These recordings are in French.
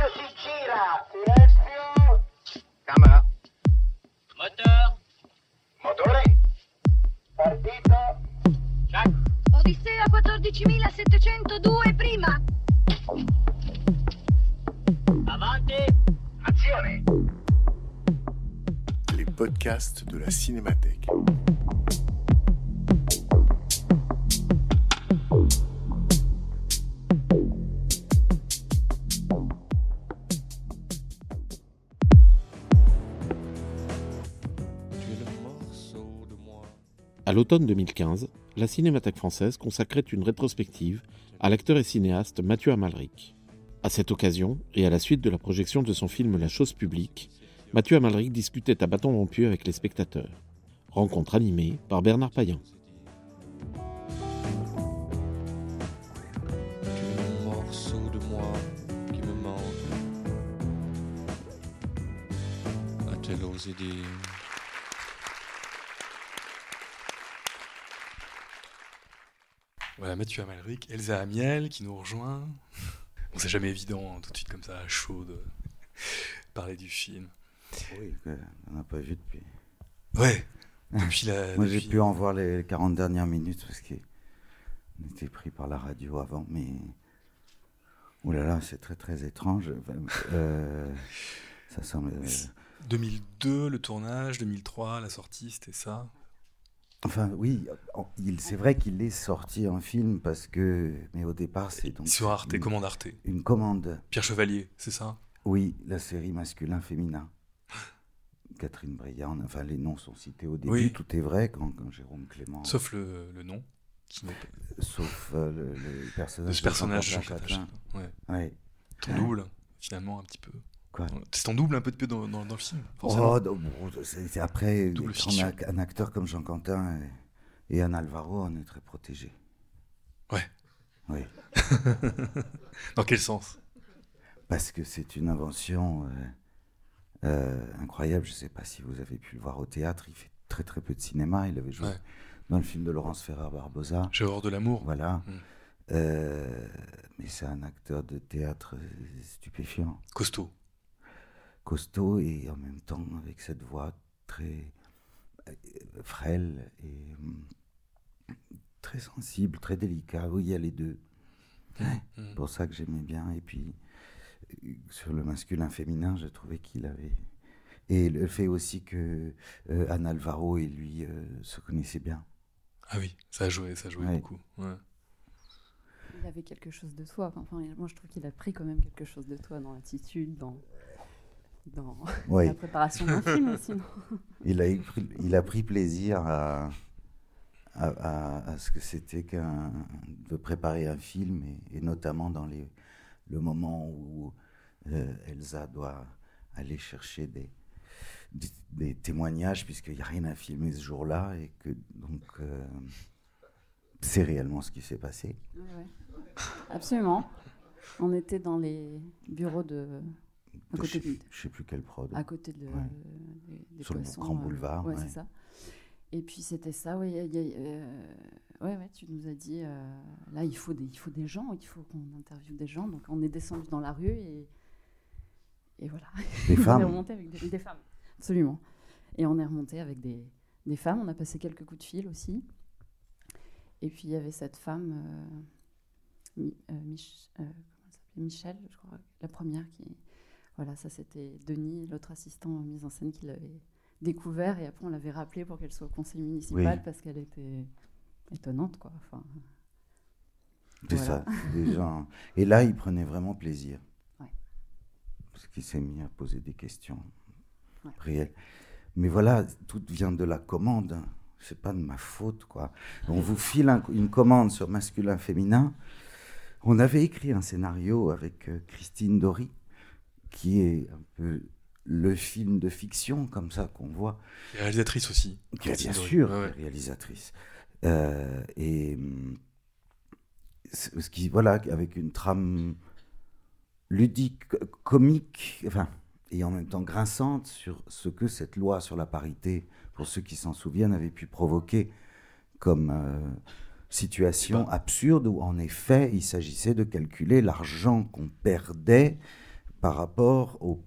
radio si gira. Silenzio. Camera. Moteur. Motore. Partito. Check. Odissea 14702 prima. Avanti. Azione. Les podcasts de la Cinémathèque. À l'automne 2015, la Cinémathèque française consacrait une rétrospective à l'acteur et cinéaste Mathieu Amalric. À cette occasion, et à la suite de la projection de son film La chose publique, Mathieu Amalric discutait à bâton rompu avec les spectateurs. Rencontre animée par Bernard Payan morceau de moi qui me manque. A-t-elle osé dire Voilà, Mathieu Amalric, Elsa Amiel qui nous rejoint. Bon, c'est jamais évident, hein, tout de suite comme ça, à chaud, de parler du film. Oui, euh, on n'a pas vu depuis. Ouais, depuis la. Moi, j'ai pu en voir les 40 dernières minutes parce qu'on était pris par la radio avant, mais. Ouh là là, c'est très très étrange. Euh, ça semble. euh, 2002, le tournage, 2003, la sortie, c'était ça? Enfin, oui, c'est vrai qu'il est sorti en film parce que. Mais au départ, c'est donc. Sur Arte, une, commande Arte. une commande. Pierre Chevalier, c'est ça? Oui, la série masculin-féminin. Catherine Breillat, enfin les noms sont cités au début, Oui. tout est vrai quand, quand Jérôme Clément. Sauf le, le nom. sauf euh, le, le personnage de ce personnage, Jean-Claude Jean Châtelain. Ouais. Ouais. Ton double, finalement, un petit peu. C'est ton double un peu de peu dans, dans- dans le film, forcément. Oh, bon, c'est après, a un acteur comme Jean Quentin et, et Anne Alvaro, on est très protégé. Ouais. Oui, Dans quel sens? Parce que c'est une invention euh, euh, incroyable. Je ne sais pas si vous avez pu le voir au théâtre. Il fait très très peu de cinéma. Il avait joué Ouais. dans le film de Laurence Ferrer Barbosa. J'ai horreur de l'amour. Voilà. Mm. Euh, mais c'est un acteur de théâtre stupéfiant. Costaud. Costaud et en même temps avec cette voix très euh, frêle et hum, très sensible, très délicat. Oui, il y a les deux. Mm. C'est pour ça que j'aimais bien. Et puis, euh, sur le masculin-féminin, je trouvais qu'il avait... Et le fait aussi que euh, Anne Alvaro et lui euh, se connaissaient bien. Ah oui, ça joué, ça Ouais. beaucoup. ouais. Il avait quelque chose de toi. Enfin, moi, je trouve qu'il a pris quand même quelque chose de toi dans l'attitude, dans, dans Oui. la préparation d'un film aussi. non Il a, pris- il a pris plaisir à, à, à- à ce que c'était qu'un de préparer un film et, et notamment dans les, le moment où euh, Elsa doit aller chercher des, des, des témoignages puisqu'il n'y a rien à filmer ce jour-là et que donc euh, c'est réellement ce qui s'est passé. Ouais. Absolument. On était dans les bureaux de. À Je côté sais, de, je sais plus quelle prod. à côté de, Ouais. des, des Sur le grand euh, boulevard, ouais, ouais. c'est ça. Et puis c'était ça, oui. euh, ouais, ouais, tu nous as dit, euh, là, il faut, des, il faut des gens, il faut qu'on interviewe des gens. Donc on est descendu dans la rue et, et voilà. Des on est femmes. remonté avec des, des femmes, absolument. Et on est remonté avec des, des femmes. On a passé quelques coups de fil aussi. Et puis il y avait cette femme, euh, Mi- euh, Mich- Michel, je crois, la première qui. Voilà, ça c'était Denis, l'autre assistant en mise en scène qui l'avait découvert. Et après on l'avait rappelé pour qu'elle soit au conseil municipal Oui. parce qu'elle était étonnante, quoi. Enfin, C'est Voilà. ça, des gens. Et là, il prenait vraiment plaisir. Ouais. Parce qu'il s'est mis à poser des questions Ouais. réelles. Mais voilà, tout vient de la commande. C'est pas de ma faute, quoi. On vous file un- une commande sur masculin-féminin. On avait écrit un scénario avec euh, Christine Dory, qui est un peu le film de fiction, comme ça, qu'on voit. Et réalisatrice aussi. Bien sûr Ouais, ouais. réalisatrice. Euh, et ce qui, voilà, avec une trame ludique, co- comique, enfin, et en même temps grinçante sur ce que cette loi sur la parité, pour ceux qui s'en souviennent, avait pu provoquer comme euh, situation absurde où, en effet, il s'agissait de calculer l'argent qu'on perdait par rapport au,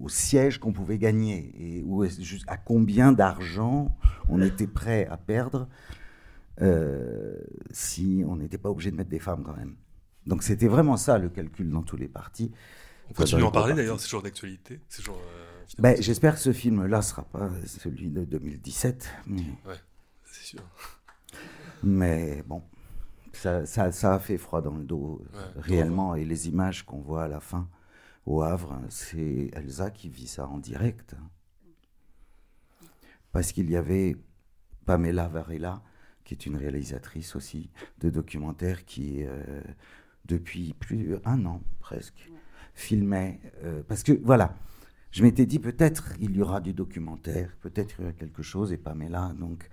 au siège qu'on pouvait gagner et où à combien d'argent on était prêt à perdre euh, si on n'était pas obligé de mettre des femmes quand même. Donc c'était vraiment ça le calcul dans tous les partis. On Enfin, continue d'en parler d'ailleurs, c'est toujours d'actualité. Euh, Ben, J'espère que ce film-là sera pas celui de 2017, mais, c'est sûr. mais bon, ça, ça, ça a fait froid dans le dos Ouais, réellement. Et les images qu'on voit à la fin au Havre, c'est Elsa qui vit ça en direct. Parce qu'il y avait Pamela Varela, qui est une réalisatrice aussi de documentaires qui, euh, depuis plus un an presque, filmait. euh, parce que voilà, je m'étais dit peut-être il y aura du documentaire, peut-être il y aura quelque chose, et Pamela donc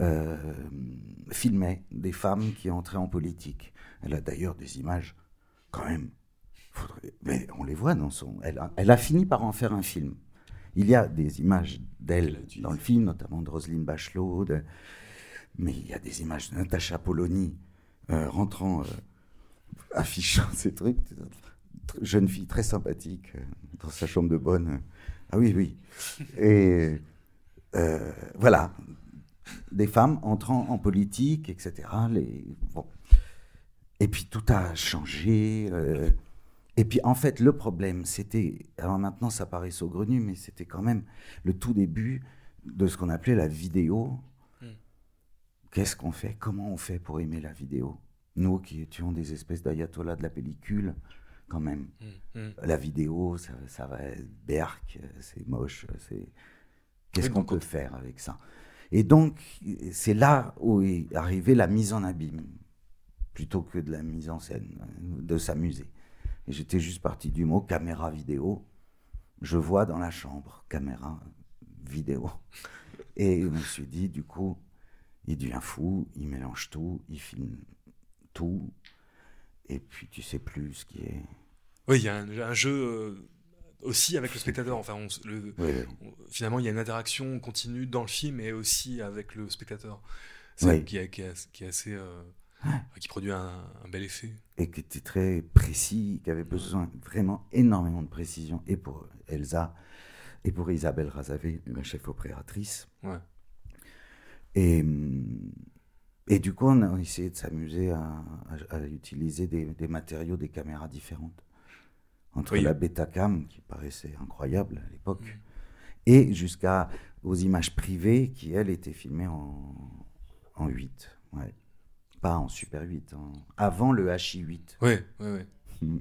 euh, filmait des femmes qui entraient en politique. Elle a d'ailleurs des images quand même. Mais on les voit dans son. Elle a, elle a fini par en faire un film. Il y a des images d'elle dans le film, notamment de Roselyne Bachelot, de- mais il y a des images de Natacha Polony euh, rentrant, euh, affichant ces trucs. Tr- Jeune fille très sympathique euh, dans sa chambre de bonne. Ah oui, oui. Et voilà, des femmes entrant en politique, etc. Les, bon. Et puis tout a changé. euh, et puis en fait, le problème, c'était. Alors maintenant, ça paraît saugrenu, mais c'était quand même le tout début de ce qu'on appelait la vidéo. Hmm. Qu'est-ce qu'on fait? Comment on fait pour aimer la vidéo? Nous qui étions des espèces d'ayatollahs de la pellicule, quand même. Hmm, hmm. La vidéo, ça, ça va être berk, c'est moche, c'est. Qu'est-ce Oui, qu'on peut faire avec ça? Et donc, c'est là où est arrivée la mise en abîme, plutôt que de la mise en scène, de s'amuser. Et j'étais juste parti du mot caméra vidéo. Je vois dans la chambre, caméra vidéo. Et je me suis dit, du coup, il devient fou, il mélange tout, il filme tout. Et puis tu sais plus ce qui est. Oui, il y a un, un jeu euh, aussi avec le spectateur. Enfin, on s- le- Oui, oui. on- finalement, il y a une interaction continue dans le film et aussi avec le spectateur. C'est Oui. qui est assez. euh, qui produit un, un bel effet. et qui était très précis, qui avait besoin vraiment énormément de précision, et pour Elsa, et pour Isabelle Razavé, la chef opératrice. Ouais. Et, hum, et du coup, on a essayé de s'amuser à, à- à utiliser des, des matériaux, des caméras différentes. Entre Oui. la Betacam, qui paraissait incroyable à l'époque, Mm. et jusqu'à aux images privées, qui, elles, étaient filmées en, en 8. Ouais. Pas en Super 8, en- avant le HI8. Oui, oui, oui. Mm.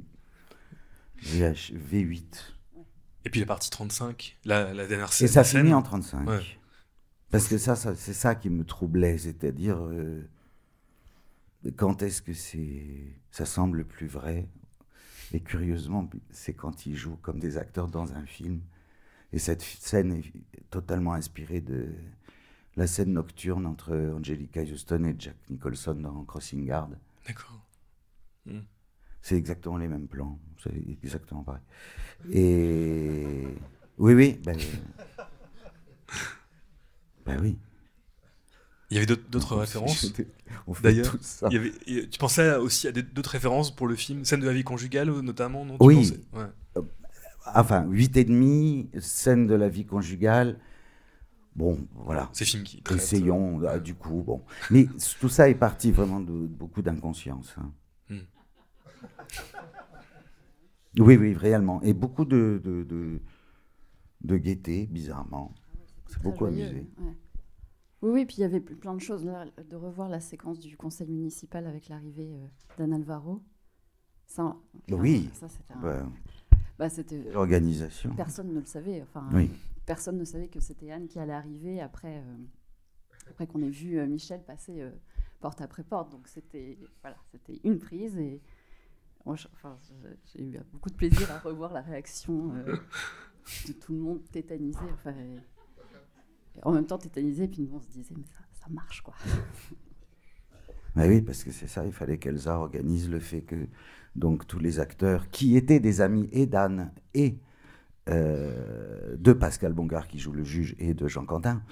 VH V8. Et puis la partie 35, la, la dernière Et scène. ça scène- finit en 35. Ouais. Parce que ça, ça- c'est ça qui me troublait, c'est-à-dire euh, quand est-ce que c'est, ça semble plus vrai? Et curieusement, c'est quand ils jouent comme des acteurs dans un film. Et cette scène est totalement inspirée de la scène nocturne entre Angelica Houston et Jack Nicholson dans Crossing Guard. D'accord. C'est exactement les mêmes plans. C'est exactement pareil. Et oui, oui, ben, ben oui. Il y avait d'autres- références. D'ailleurs, tu pensais aussi à d'autres références pour le film, scène de la vie conjugale euh, notamment, non tu Oui. Ouais. Enfin, 8 et demi, scène de la vie conjugale. Bon, voilà. Ces films qui traitent, Essayons, ah, du coup, bon. Mais tout ça est parti vraiment de, de beaucoup d'inconscience. hein. Hmm. Oui, oui, réellement. Et beaucoup de, de, de, de gaieté, bizarrement. C'est beaucoup joyeux, amusé. ouais. Oui, oui, puis il y avait ple- plein de choses. Là, de revoir la séquence du conseil municipal avec l'arrivée euh, d'Anne Alvaro. Ça, Oui. ça, c'était un- bah, c'était- L'organisation. Personne ne le savait. Enfin, Oui. Personne ne savait que c'était Anne qui allait arriver après, euh, après qu'on ait vu euh, Michel passer euh, porte après porte. Donc c'était voilà, c'était une prise et j'ai eu beaucoup de plaisir à revoir la réaction de tout le monde tétanisé. Enfin, en même temps tétanisé, puis nous on se disait mais ça, ça marche quoi. Bah oui, parce que c'est ça, il fallait qu'Elsa organise le fait que donc tous les acteurs qui étaient des amis et d'Anne et euh, de Pascal Bongard qui joue le juge et de Jean Quentin.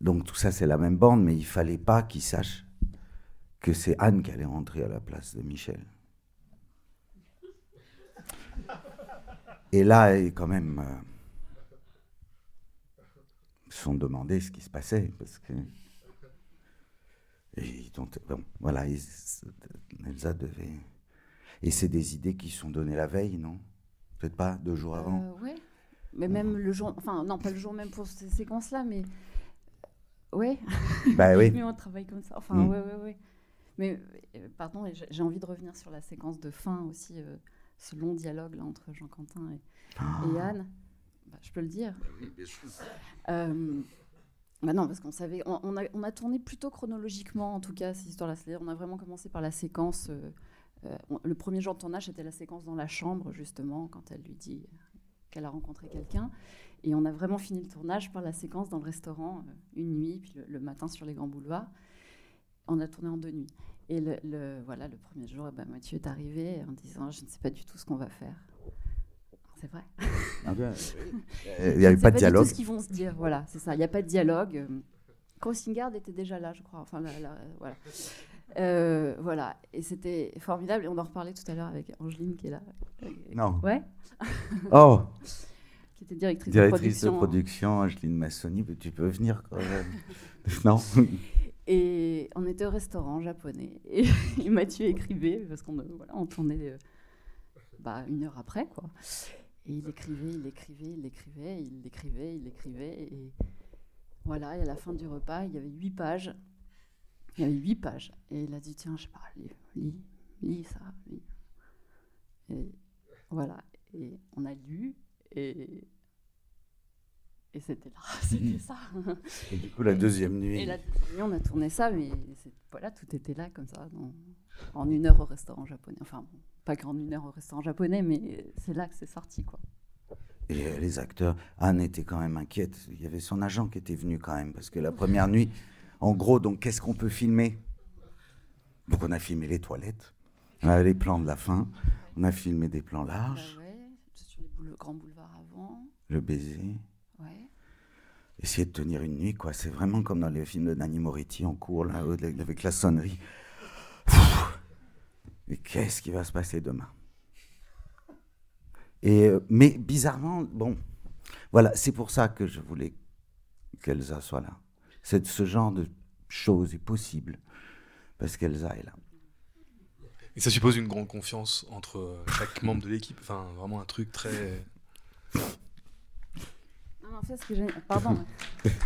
Donc tout ça c'est la même bande, mais il fallait pas qu'ils sachent que c'est Anne qui allait rentrer à la place de Michel. Et là, quand même, euh, ils se sont demandé ce qui se passait parce que. Et bon, voilà, Elsa devait. Et c'est des idées qui sont données la veille, non Peut-être pas deux jours avant. Euh, ouais. Mais même le jour, enfin non, pas le jour même pour ces séquences-là, mais ouais. Bah oui. Mais on travaille comme ça. Enfin, Mm. ouais, ouais, ouais. Mais euh, pardon, j'ai envie de revenir sur la séquence de fin aussi, euh, ce long dialogue là entre Jean Quentin et, et Anne. Bah, je peux le dire. Euh, bah non, parce qu'on savait, on, on a, on a tourné plutôt chronologiquement, en tout cas, cette histoire-là. C'est-à-dire, on a vraiment commencé par la séquence. Euh, on- le premier jour de tournage, c'était la séquence dans la chambre, justement, quand elle lui dit qu'elle a rencontré quelqu'un. Et on a vraiment fini le tournage par la séquence dans le restaurant, euh, une nuit, puis le, le matin sur les grands boulevards. On a tourné en deux nuits. Et le, le- voilà, le premier jour, eh ben, Mathieu est arrivé en disant Je ne sais pas du tout ce qu'on va faire. C'est vrai. Ah Il n'y avait pas de dialogue. tout ce qu'ils vont se dire, voilà, c'est ça. Il n'y a pas de dialogue. Euh, Crossing-Guard était déjà là, je crois. Enfin, là, là, voilà. Euh, voilà. Et c'était formidable. Et on en reparlait tout à l'heure avec Angeline qui est là. Non. Ouais. Oh qui était directrice, Directrice de de production. production, Angeline Massoni, tu peux venir quand même. non Et on était au restaurant japonais. Et, et Mathieu écrivait, parce qu'on voilà, on tournait euh, bah, une heure après, quoi. Et il écrivait, il écrivait, il écrivait, il écrivait, il écrivait. Et voilà, et à la fin du repas, il y avait huit pages. Il y avait huit pages. Et il a dit, tiens, je sais pas, lis, lis, lis ça, lis. Et voilà. Et on a lu, et, et c'était là, c'était ça. Et du coup, la deuxième nuit. Et la deuxième nuit, on a tourné ça, mais voilà, tout était là comme ça, dans- en une heure au restaurant japonais. Enfin, pas qu'en une heure au restaurant japonais, mais c'est là que c'est sorti, quoi. Et euh, les acteurs, Anne était quand même inquiète. Il y avait son agent qui était venu quand même, parce que la première nuit, en gros, donc qu'est-ce qu'on peut filmer? Donc on a filmé les toilettes, les plans de la fin, on a filmé des plans larges, Bah ouais, sur les boule- grands boulevards avant, le baiser. ouais. Essayer de tenir une nuit, quoi. C'est vraiment comme dans les films de Nanny Moretti en cours, là, avec la sonnerie. Mais qu'est-ce qui va se passer demain? Et, euh, Mais bizarrement, bon, voilà, c'est pour ça que je voulais qu'Elsa soit là. C'est ce genre de choses est possible parce qu'Elsa est là. Et ça suppose une grande confiance entre euh, chaque membre de l'équipe. Enfin, vraiment un truc très. Non, mais en fait, ce que j'ai... Pardon. mais-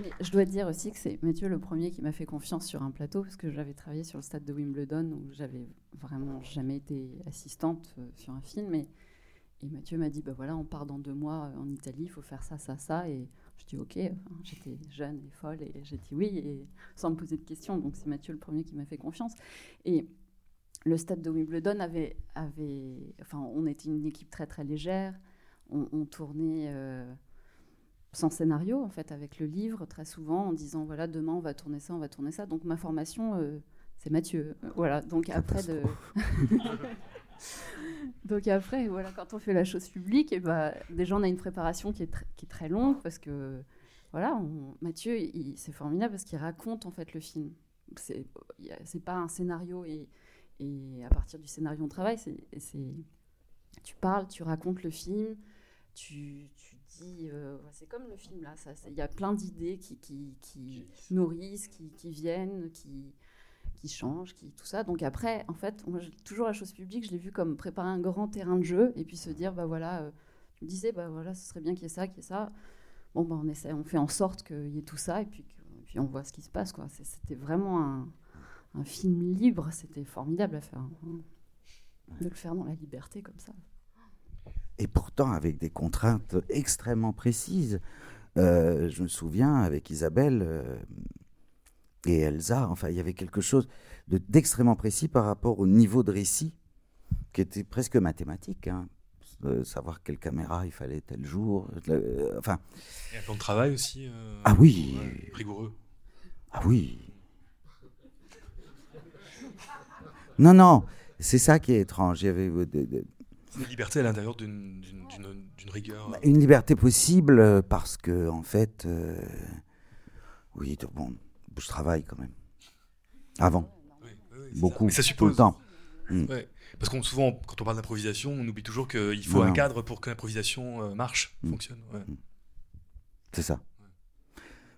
Mais je dois dire aussi que c'est Mathieu le premier qui m'a fait confiance sur un plateau, parce que j'avais travaillé sur le stade de Wimbledon, où j'avais vraiment jamais été assistante euh, sur un film. Et, et Mathieu m'a dit, bah voilà, on part dans deux mois euh, en Italie, il faut faire ça, ça, ça. Et je dis, ok, Enfin, j'étais jeune et folle, et j'ai dit oui, et sans me poser de questions. Donc c'est Mathieu le premier qui m'a fait confiance. Et le stade de Wimbledon avait, avait, enfin, on était une équipe très très légère. On, on tournait euh, sans scénario en fait, avec le livre très souvent, en disant voilà demain on va tourner ça, on va tourner ça. Donc ma formation, euh, c'est Mathieu. Voilà. Donc après de. Donc après, voilà, quand on fait la chose publique, et ben, déjà on a une préparation qui est, tr- qui est très longue parce que voilà, on- Mathieu, c'est formidable parce qu'il raconte en fait le film. C'est pas un scénario et, et à partir du scénario on travaille. C'est, c'est- tu parles, tu racontes le film, tu, tu dis, euh, c'est comme le film là. Il y a plein d'idées qui, qui, qui nourrissent, qui, qui viennent, qui qui changent, qui tout ça. Donc après, en fait, moi, toujours la chose publique, je l'ai vu comme préparer un grand terrain de jeu et puis se dire, bah voilà, euh, je me disais, bah voilà, ce serait bien qu'il y ait ça, qu'il y ait ça. Bon, bah on essaie, on fait en sorte qu'il y ait tout ça et puis, puis on voit ce qui se passe, quoi. C'était vraiment un, un film libre, c'était formidable à faire. hein. De le faire dans la liberté comme ça. Et pourtant avec des contraintes extrêmement précises. Euh, je me souviens avec Isabelle euh, et Elsa, enfin il y avait quelque chose de- d'extrêmement précis par rapport au niveau de récit qui était presque mathématique. hein. Euh, savoir quelle caméra il fallait tel jour. euh, enfin, Et un plan de travail aussi. euh, Ah oui. rigoureux. ah oui. Non, non, c'est ça qui est étrange. Il y avait de- de- Une liberté à l'intérieur d'une rigueur. Une liberté possible parce que, en fait, oui, bon, je travaille quand même. Avant, Oui, oui, beaucoup, ça. Mais ça tout suppose. le temps. Mm. Ouais. Parce qu'on souvent, quand on parle d'improvisation, on oublie toujours qu'il faut Non. un cadre pour que l'improvisation euh, marche, Mm. fonctionne. ouais. C'est ça.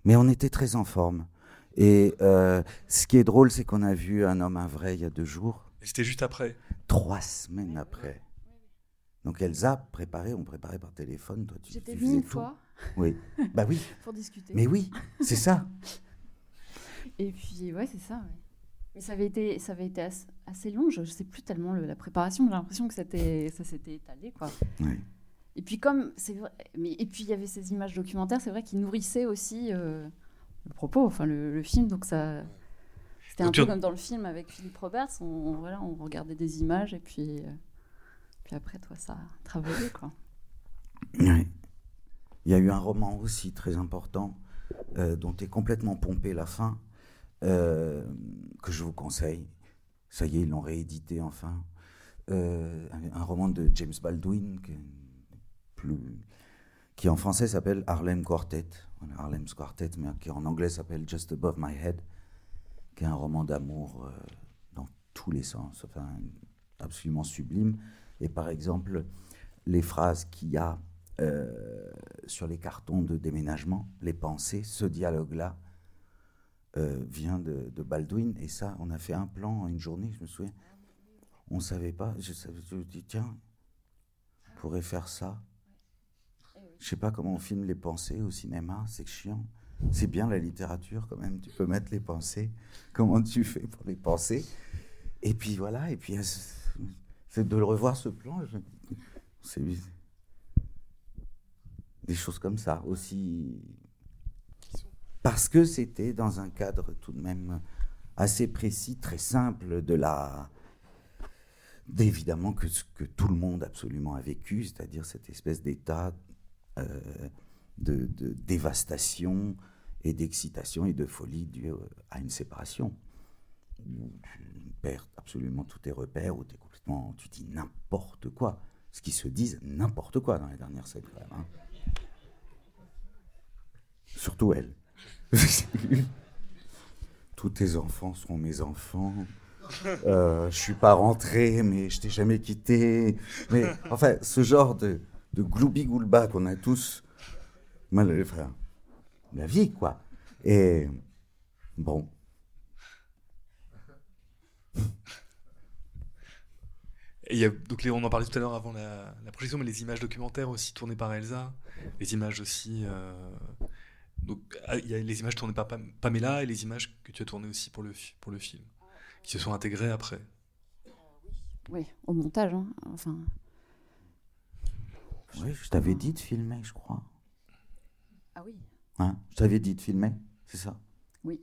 Mais on était très en forme. Et euh, ce qui est drôle, c'est qu'on a vu un homme, un vrai, il y a deux jours, Et c'était juste après. trois semaines après. Donc Elsa préparait, on préparait par téléphone. Toi, tu, J'étais venue une tout. fois Oui. Bah oui. pour discuter. Mais oui, c'est ça. Et puis, ouais, c'est ça. ouais. Mais ça avait été, ça avait été assez, assez long. Je ne sais plus tellement le- la préparation. J'ai l'impression que ça s'était étalé, quoi. Ouais. Et puis comme c'est vrai, mais et puis il y avait ces images documentaires. C'est vrai qui nourrissaient aussi euh, le propos, enfin le, le film. Donc ça, c'était un peu comme dans le film avec Philippe Roberts. On, on- voilà, on regardait des images et puis, euh, puis après, toi, ça a travaillé, quoi. Ouais. Il y a eu un roman aussi très important euh, dont est complètement pompé la fin, euh, que je vous conseille. Ça y est, ils l'ont réédité enfin. Euh, un, roman de James Baldwin qui, en français s'appelle Harlem Quartet, Harlem's Quartet, mais qui en anglais s'appelle Just Above My Head, qui est un roman d'amour euh, dans tous les sens, enfin absolument sublime. Et par exemple, les phrases qu'il y a sur les cartons de déménagement, les pensées, ce dialogue-là euh, vient de, de Baldwin. Et ça, on a fait un plan en une journée, je me souviens. On ne savait pas. Je, je me dis, tiens, on pourrait faire ça. Je sais pas comment on filme les pensées au cinéma, c'est chiant. C'est bien la littérature quand même, tu peux mettre les pensées. Comment tu fais pour les penser? Et puis voilà, et puis euh, c'est de revoir ce plan. C'est des choses comme ça aussi. Parce que c'était dans un cadre tout de même assez précis, très simple de la. d'évidemment que ce que tout le monde absolument a vécu, c'est-à-dire cette espèce d'état euh, de, dévastation et d'excitation et de folie due euh, à une séparation. Où tu perds absolument tous tes repères, où es complètement, tu dis n'importe quoi. Ce qui se disent n'importe quoi dans les dernières scènes, hein. Surtout elle. Tous tes enfants sont mes enfants. Euh, je suis pas rentré, mais je t'ai jamais quitté. Mais enfin, ce genre de, de gloubi-goulba qu'on a tous, mal, enfin, la vie, quoi. Et bon, Et donc on en parlait tout à l'heure avant la, la projection, mais les images documentaires aussi tournées par Elsa, les images aussi. euh, donc ah, il y a les images tournées par Pam- Pamela et les images que tu as tournées aussi pour le, pour le film, qui se sont intégrées après. Oui, au montage. hein. Enfin, oui, je t'avais dit de filmer, je crois. ah oui. Hein je t'avais dit de filmer, c'est ça? Oui.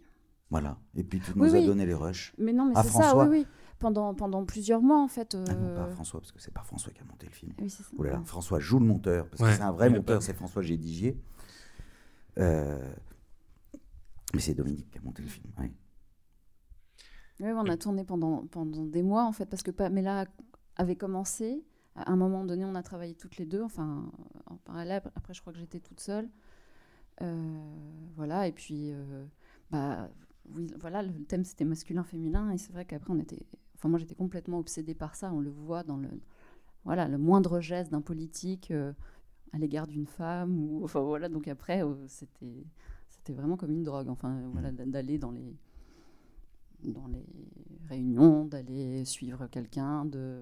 Voilà. Et puis tu Oui, nous as oui. donné les rushs. Mais non, mais Ah, c'est ça, François oui, oui. Pendant, pendant plusieurs mois, en fait. Ah non, pas euh, François, parce que c'est pas François qui a monté le film. Oui, c'est ça. Oh là là, François joue le monteur, parce Ouais, que c'est un vrai monteur, c'est François Gédigier. Euh, mais c'est Dominique qui a monté le film. oui. On a tourné pendant, pendant des mois, en fait, parce que Pamela avait commencé. À un moment donné, on a travaillé toutes les deux, enfin, en parallèle. Après, je crois que j'étais toute seule. Euh, voilà, et puis, euh, bah, voilà, le thème, c'était masculin-féminin. Et c'est vrai qu'après, on était. Enfin, moi, j'étais complètement obsédée par ça. On le voit dans le. Voilà, le moindre geste d'un politique à l'égard d'une femme. Ou, enfin, voilà, donc après, euh, c'était. C'était vraiment comme une drogue, enfin, voilà, d'aller dans les, dans les réunions, d'aller suivre quelqu'un, de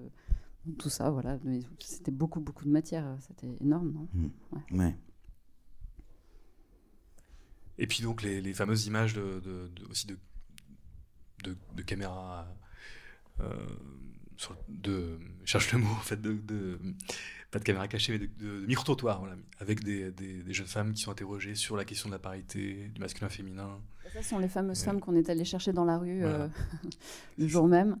tout ça, voilà. C'était beaucoup, beaucoup de matière, c'était énorme, non? Mm. Ouais. Ouais. Et puis donc les, les fameuses images de, de- de- aussi de, de, de caméra, euh, sur- de, je cherche le mot en fait, de, de- pas de caméra cachée, mais de, de, de voilà, avec des, des, des jeunes femmes qui sont interrogées sur la question de la parité, du masculin-féminin. Ça, ce sont les fameuses Ouais. femmes qu'on est allé chercher dans la rue Voilà. euh, le jour même.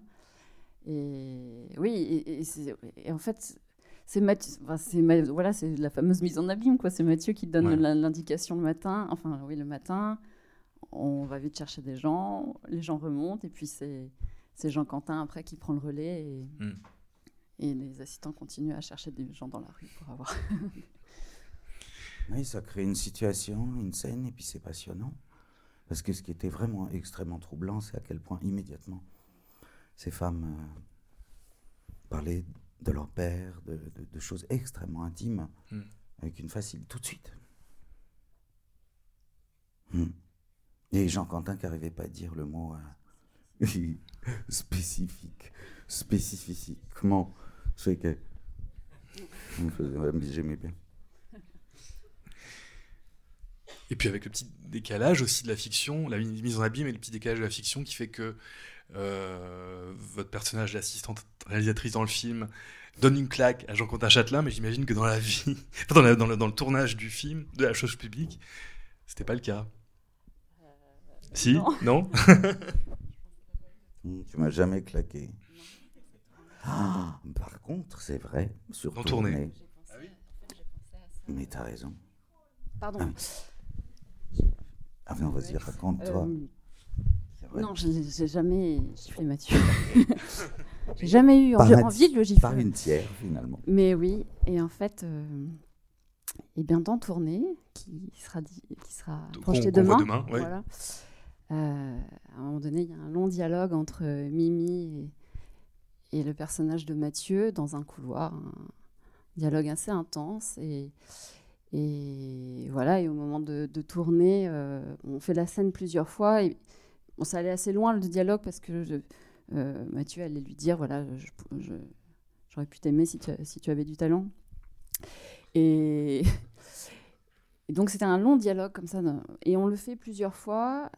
Et oui, et, et c'est- et en fait, c'est Mathieu, enfin, c'est Ma- voilà, c'est la fameuse mise en abîme, quoi. C'est Mathieu qui donne Ouais. l'indication le matin. Enfin, oui, le matin, on va vite chercher des gens, les gens remontent, et puis c'est c'est Jean Quentin après qui prend le relais et, Mm. Et les assistants continuent à chercher des gens dans la rue pour avoir. Oui, ça crée une situation, une scène, et puis c'est passionnant. Parce que ce qui était vraiment extrêmement troublant, c'est à quel point immédiatement ces femmes euh, parler de leur père, de, de- de choses extrêmement intimes, Hmm. avec une facilité, tout de suite. Hmm. Et Jean Quentin qui n'arrivait pas à dire le mot euh, spécifique, spécifiquement. Sais que. J'aimais bien. Et puis avec le petit décalage aussi de la fiction, la mi- mise en abîme et le petit décalage de la fiction qui fait que euh, votre personnage, l'assistante réalisatrice dans le film, donne une claque à Jean-Quentin Châtelain, mais j'imagine que dans la vie, dans, la- dans le, dans le tournage du film, de la chose publique, c'était pas le cas. si? non. Non? Tu m'as jamais claqué. Ah, par contre, c'est vrai, sur En tournée. tournée. Mais t'as raison. Pardon. Ah non, vas-y, raconte-toi. Euh, non, j'ai j'ai jamais giflé Mathieu. j'ai jamais eu envie, de le gifler. Par une tiers, finalement. Mais oui, et en fait, euh, et bien dans Tournée, qui sera, dit, qui sera projeté demain, demain, ouais. voilà, euh, à un moment donné, il y a un long dialogue entre Mimi et, et le personnage de Mathieu dans un couloir, un dialogue assez intense. Et, voilà, et au moment de, tourner, euh, on fait la scène plusieurs fois. Et, bon, ça allait assez loin le dialogue parce que euh, Mathieu allait lui dire voilà, J'aurais pu t'aimer si tu, avais du talent. Et, donc c'était un long dialogue comme ça. Et on le fait plusieurs fois.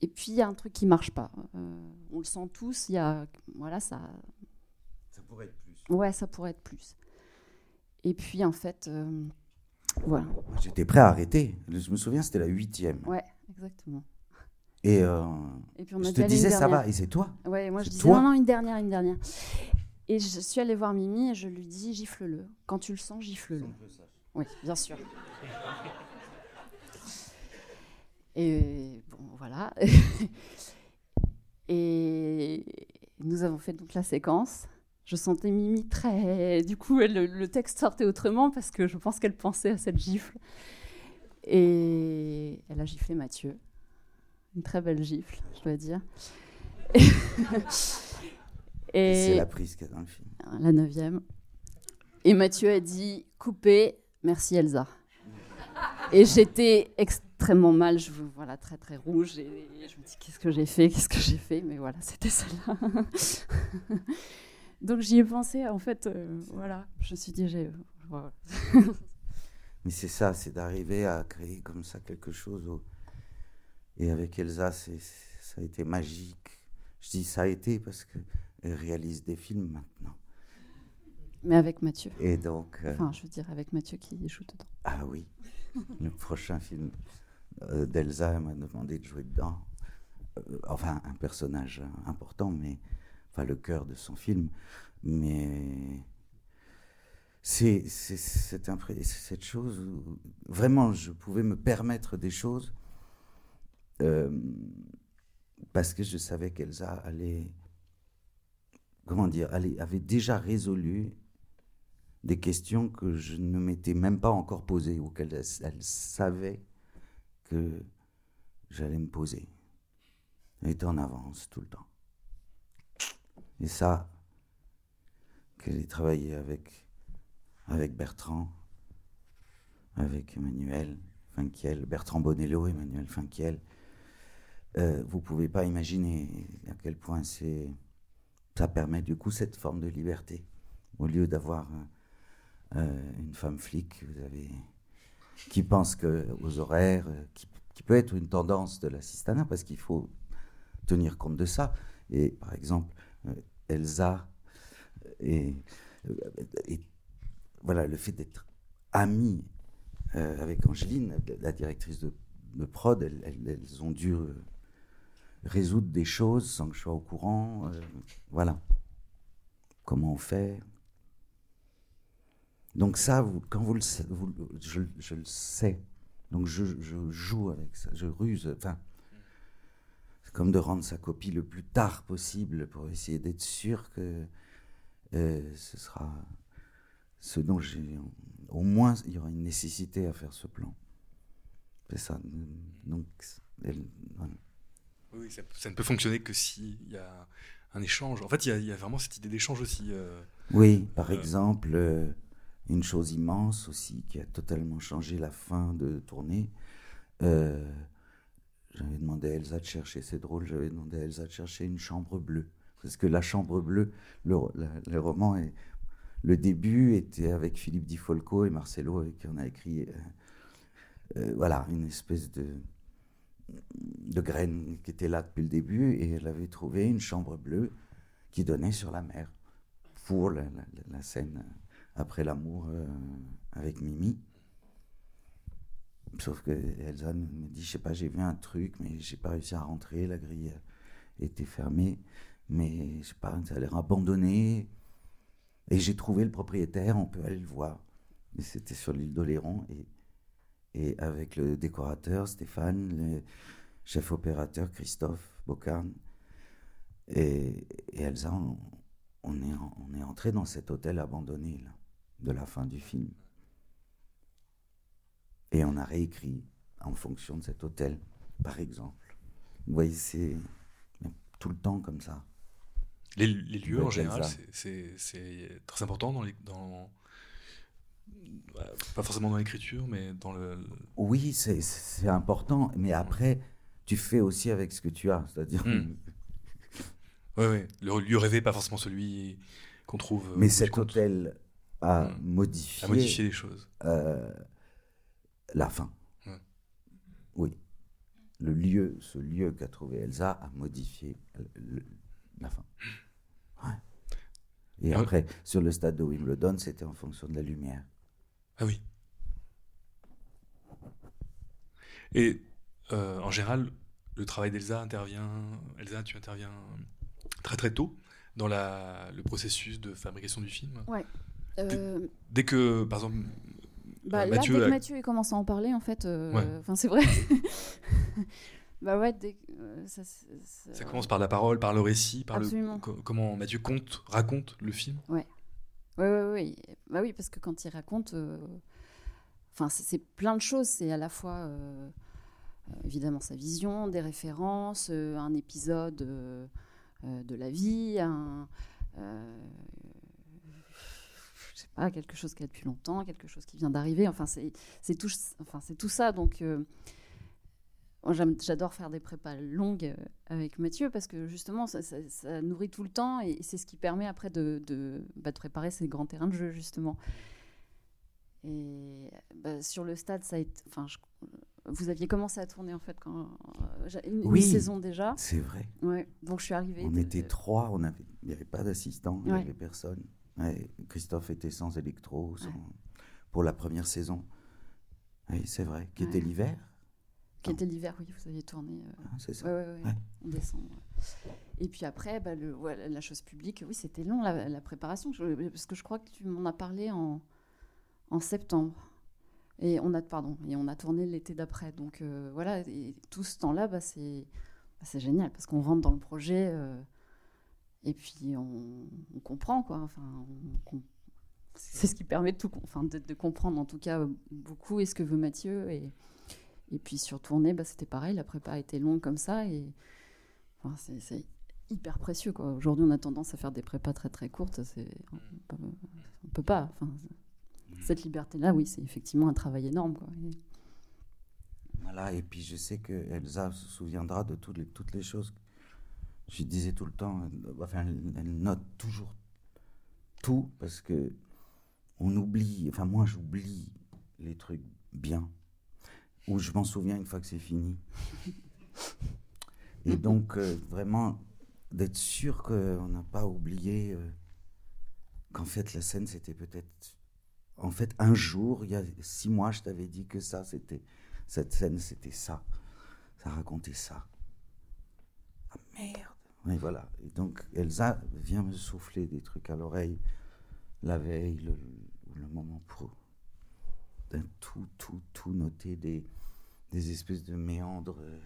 Et puis il y a un truc qui marche pas. Euh, on le sent tous. Il y a voilà ça. Ça pourrait être plus. Ouais, ça pourrait être plus. Et puis en fait, euh, voilà. J'étais prêt à arrêter. Je me souviens, c'était la huitième. Ouais, exactement. Et euh, Et puis on je te disais, ça va. Et c'est toi Ouais, moi je disais non, non, une dernière, une dernière. Et je suis allée voir Mimi et je lui dis gifle-le. Quand tu le sens, gifle-le. Oui, bien sûr. Et bon, voilà. et nous avons fait donc la séquence. Je sentais Mimi très. Du coup, elle- le, texte sortait autrement parce que je pense qu'elle pensait à cette gifle. Et elle a giflé Mathieu. Une très belle gifle, je dois dire. Et C'est la prise qu'il y a dans le film. la neuvième. Et Mathieu a dit coupé, merci Elsa. Et j'étais extrêmement mal, je voilà très très rouge et je me dis qu'est-ce que j'ai fait, qu'est-ce que j'ai fait, mais voilà c'était celle-là. Donc j'y ai pensé en fait, euh, voilà, je me suis dit j'ai voilà. Mais c'est ça, c'est d'arriver à créer comme ça quelque chose. Et avec Elsa, c'est, ça a été magique. Je dis ça a été parce qu'elle réalise des films maintenant. mais avec Mathieu. Et donc, euh, Enfin, je veux dire avec Mathieu qui joue dedans. ah oui, le prochain film euh, d'Elsa elle m'a demandé de jouer dedans. Euh, enfin, un personnage important, mais enfin le cœur de son film. Mais c'est cette, chose où vraiment je pouvais me permettre des choses euh, parce que je savais qu'Elsa allait comment dire avait déjà résolu des questions que je ne m'étais même pas encore posées ou qu'elle elle savait que j'allais me poser. Était en avance tout le temps. Et ça, qu'elle ait travaillé avec, avec Bertrand, avec Emmanuel Finkiel, Bertrand Bonello, Emmanuel Finkiel, euh, vous pouvez pas imaginer à quel point c'est, ça permet du coup cette forme de liberté. Au lieu d'avoir euh, une femme flic, vous avez qui pense que aux horaires, euh, qui, peut être une tendance de l'assistanat parce qu'il faut tenir compte de ça. Et par exemple, euh, Elsa et, euh, et voilà le fait d'être amie avec Angéline, la directrice de, prod, elles, ont dû résoudre des choses sans que je sois au courant. voilà. Comment on fait? Donc ça, vous- quand vous le, vous je, je le sais. Donc je, je joue avec ça, je ruse. Enfin, c'est comme de rendre sa copie le plus tard possible pour essayer d'être sûr que euh, ce sera ce dont j'ai. Au moins, il y aura une nécessité à faire ce plan. C'est ça. Donc, elle- voilà. Oui, ça, ça ne peut fonctionner que s'il y a un échange. En fait, il y a- il y, a vraiment cette idée d'échange aussi. euh, Oui, par Euh. exemple, une chose immense aussi qui a totalement changé la fin de tournée. euh, j'avais demandé à Elsa de chercher, c'est drôle, j'avais demandé à Elsa de chercher une chambre bleue. Parce que la chambre bleue, le, le roman, le début était avec Philippe Di Folco et Marcelo, avec qui on a écrit euh, euh, voilà, une espèce de, de graine qui était là depuis le début, et elle avait trouvé une chambre bleue qui donnait sur la mer pour la- la scène après l'amour euh, avec Mimi. Sauf que Elsa me dit, je sais pas, j'ai vu un truc, mais j'ai pas réussi à rentrer, la grille était fermée, mais je sais pas, ça a l'air abandonné. Et j'ai trouvé le propriétaire, on peut aller le voir. C'était sur l'île d'Oléron, et, et avec le décorateur Stéphane, le chef opérateur Christophe Bocarne, et, et Elsa, on, on est, on est entré dans cet hôtel abandonné là, de la fin du film. Et on a réécrit en fonction de cet hôtel, par exemple. Vous voyez, c'est tout le temps comme ça. Les, les lieux, en général, c'est- très important dans les. Dans, bah, pas forcément dans l'écriture, mais dans le. Oui, c'est- important, mais après, tu fais aussi avec ce que tu as. C'est-à-dire, Mm. Ouais, ouais. Le lieu rêvé, pas forcément celui qu'on trouve. euh, mais cet hôtel a modifié, À modifier les choses. euh, la fin. Ouais. Oui. Le lieu, ce lieu qu'a trouvé Elsa a modifié le- le- la fin. Ouais. Et Ah après, sur le stade de Wimbledon, c'était en fonction de la lumière. Ah oui. Et euh, en général, le travail d'Elsa intervient. Elsa, tu interviens très très tôt dans la, le processus de fabrication du film? Ouais. Euh, Dès que, par exemple, bah, euh, là, Mathieu dès que Mathieu il commence à en parler, en fait, euh, Ouais. enfin c'est vrai. bah ouais, dès que, euh, ça, commence par la parole, par le récit, par le, co- comment Mathieu compte, raconte le film. Ouais, ouais, ouais. Bah oui, parce que quand il raconte, enfin, c'est- c'est plein de choses. C'est à la fois, évidemment, sa vision, des références, un épisode de la vie, un, quelque chose qui a depuis longtemps, quelque chose qui vient d'arriver. Enfin, c'est tout, enfin, tout ça. Donc, euh, j'adore faire des prépas longues euh, avec Mathieu parce que justement, ça, ça- ça nourrit tout le temps et c'est ce qui permet après de, de, bah, de préparer ces grands terrains de jeu, justement. Et bah, sur le stade, ça a été. Enfin, je- vous aviez commencé à tourner en fait quand euh, une, saison déjà. C'est vrai. Ouais. Donc je suis arrivée. On de- était trois, on avait, il n'y avait pas d'assistant, il n'y avait personne. Ouais, Christophe était sans électro sans- Ouais. pour la première saison. Oui, c'est vrai. Qui était l'hiver Qui était l'hiver, oui, vous aviez tourné. euh, hein, C'est ça. En décembre. Et puis après, bah, le, la chose publique, oui, c'était long la, la préparation, je- parce que je crois que tu m'en as parlé en, en septembre. Et on a, pardon, et on a tourné l'été d'après. Donc euh, voilà, et tout ce temps-là, bah, c'est bah, c'est génial, parce qu'on rentre dans le projet, euh, et puis on, on comprend, quoi. Enfin, c'est ce qui permet de, tout, enfin, de, de comprendre, en tout cas, beaucoup, et ce que veut Mathieu. Et, et puis sur tournée, bah, c'était pareil, la prépa a été longue comme ça. Et enfin, c'est hyper précieux. quoi. Aujourd'hui, on a tendance à faire des prépas très très courtes. c'est- On peut, on peut pas. Enfin, cette liberté-là, oui, c'est effectivement un travail énorme. Quoi. Et- Voilà, et puis je sais que Elsa se souviendra de toutes les, toutes les choses. Je disais tout le temps, enfin, elle, elle note toujours tout parce que on oublie, enfin moi j'oublie les trucs bien, ou je m'en souviens une fois que c'est fini. Et donc euh, vraiment d'être sûr qu'on n'a pas oublié euh, qu'en fait la scène c'était peut-être, en fait un jour, il y a six mois, je t'avais dit que ça c'était cette scène, c'était ça. Ça racontait ça. Ah merde. Et voilà. Et donc Elsa vient me souffler des trucs à l'oreille la veille, le, le moment pro. D'un tout, tout, tout noter des, des espèces de méandres. euh.